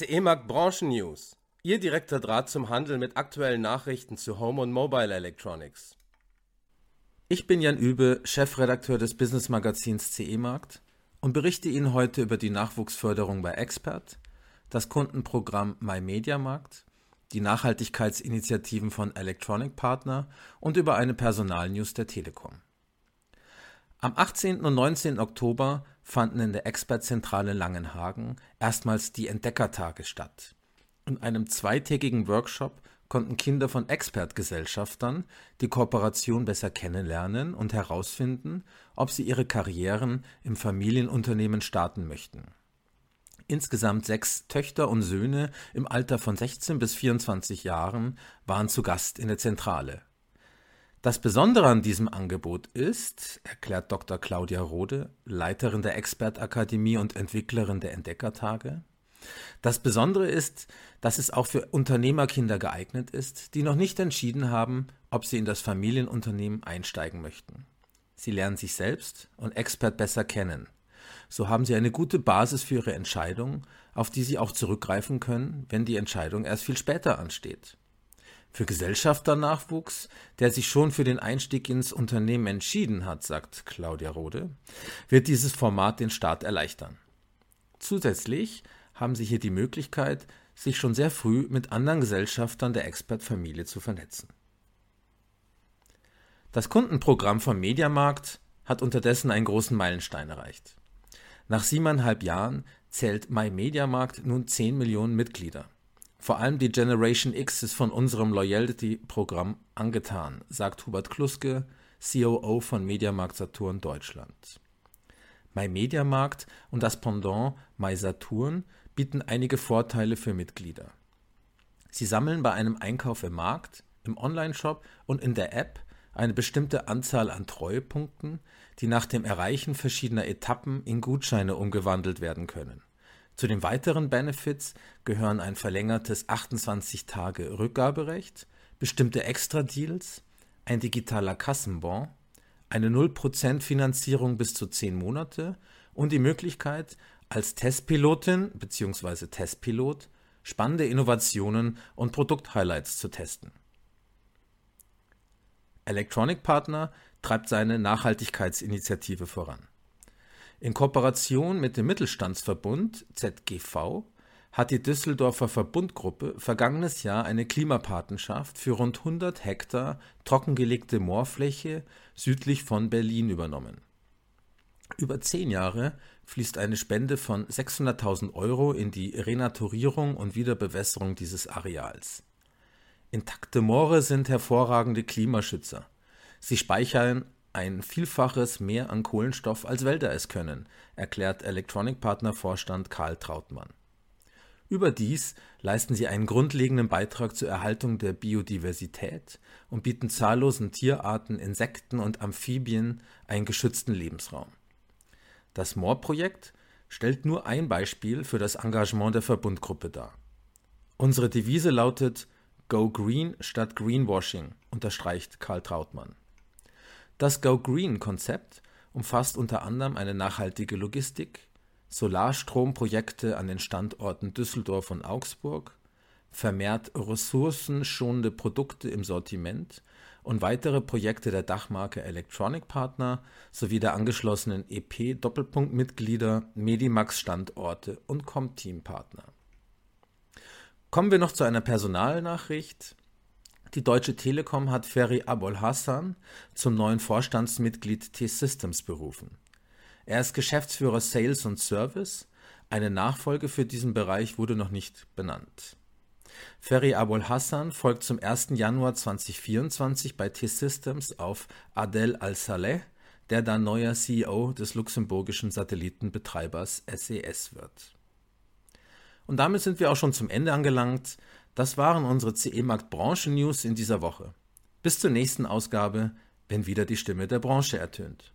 CE Markt Branchen News. Ihr direkter Draht zum Handel mit aktuellen Nachrichten zu Home und Mobile Electronics. Ich bin Jan Übe, Chefredakteur des Business Magazins CE Markt und berichte Ihnen heute über die Nachwuchsförderung bei Expert, das Kundenprogramm MyMediamarkt, die Nachhaltigkeitsinitiativen von Electronic Partner und über eine Personalnews der Telekom. Am 18. und 19. Oktober fanden in der Expertzentrale Langenhagen erstmals die Entdeckertage statt. In einem zweitägigen Workshop konnten Kinder von Expertgesellschaftern die Kooperation besser kennenlernen und herausfinden, ob sie ihre Karrieren im Familienunternehmen starten möchten. Insgesamt sechs Töchter und Söhne im Alter von 16 bis 24 Jahren waren zu Gast in der Zentrale. Das Besondere an diesem Angebot ist, erklärt Dr. Claudia Rode, Leiterin der Expertakademie und Entwicklerin der Entdeckertage, das Besondere ist, dass es auch für Unternehmerkinder geeignet ist, die noch nicht entschieden haben, ob sie in das Familienunternehmen einsteigen möchten. Sie lernen sich selbst und Expert besser kennen. So haben sie eine gute Basis für ihre Entscheidung, auf die sie auch zurückgreifen können, wenn die Entscheidung erst viel später ansteht. Für Gesellschafternachwuchs, der sich schon für den Einstieg ins Unternehmen entschieden hat, sagt Claudia Rode, wird dieses Format den Start erleichtern. Zusätzlich haben Sie hier die Möglichkeit, sich schon sehr früh mit anderen Gesellschaftern der Expert-Familie zu vernetzen. Das Kundenprogramm vom Mediamarkt hat unterdessen einen großen Meilenstein erreicht. Nach siebeneinhalb Jahren zählt MyMediamarkt nun 10 Millionen Mitglieder. Vor allem die Generation X ist von unserem Loyalty-Programm angetan, sagt Hubert Kluske, COO von Mediamarkt Saturn Deutschland. MyMediamarkt und das Pendant MySaturn bieten einige Vorteile für Mitglieder. Sie sammeln bei einem Einkauf im Markt, im Onlineshop und in der App eine bestimmte Anzahl an Treuepunkten, die nach dem Erreichen verschiedener Etappen in Gutscheine umgewandelt werden können. Zu den weiteren Benefits gehören ein verlängertes 28 Tage Rückgaberecht, bestimmte Extra-Deals, ein digitaler Kassenbon, eine 0% Finanzierung bis zu 10 Monate und die Möglichkeit, als Testpilotin bzw. Testpilot spannende Innovationen und Produkthighlights zu testen. Electronic Partner treibt seine Nachhaltigkeitsinitiative voran. In Kooperation mit dem Mittelstandsverbund ZGV hat die Düsseldorfer Verbundgruppe vergangenes Jahr eine Klimapatenschaft für rund 100 Hektar trockengelegte Moorfläche südlich von Berlin übernommen. Über zehn Jahre fließt eine Spende von 600.000 Euro in die Renaturierung und Wiederbewässerung dieses Areals. Intakte Moore sind hervorragende Klimaschützer. Sie speichern ein Vielfaches mehr an Kohlenstoff als Wälder es können, erklärt Electronic Partner Vorstand Karl Trautmann. Überdies leisten sie einen grundlegenden Beitrag zur Erhaltung der Biodiversität und bieten zahllosen Tierarten, Insekten und Amphibien einen geschützten Lebensraum. Das Moor-Projekt stellt nur ein Beispiel für das Engagement der Verbundgruppe dar. Unsere Devise lautet Go Green statt Greenwashing, unterstreicht Karl Trautmann. Das Go Green-Konzept umfasst unter anderem eine nachhaltige Logistik, Solarstromprojekte an den Standorten Düsseldorf und Augsburg, vermehrt ressourcenschonende Produkte im Sortiment und weitere Projekte der Dachmarke Electronic Partner sowie der angeschlossenen EP-Doppelpunkt-Mitglieder, Medimax-Standorte und Comteam-Partner. Kommen wir noch zu einer Personalnachricht. Die Deutsche Telekom hat Ferry Abol Hassan zum neuen Vorstandsmitglied T-Systems berufen. Er ist Geschäftsführer Sales und Service. Eine Nachfolge für diesen Bereich wurde noch nicht benannt. Ferry Abul Hassan folgt zum 1. Januar 2024 bei T-Systems auf Adel Al-Saleh, der dann neuer CEO des luxemburgischen Satellitenbetreibers SES e wird. Und damit sind wir auch schon zum Ende angelangt. Das waren unsere CE-Markt Branchen News in dieser Woche. Bis zur nächsten Ausgabe, wenn wieder die Stimme der Branche ertönt.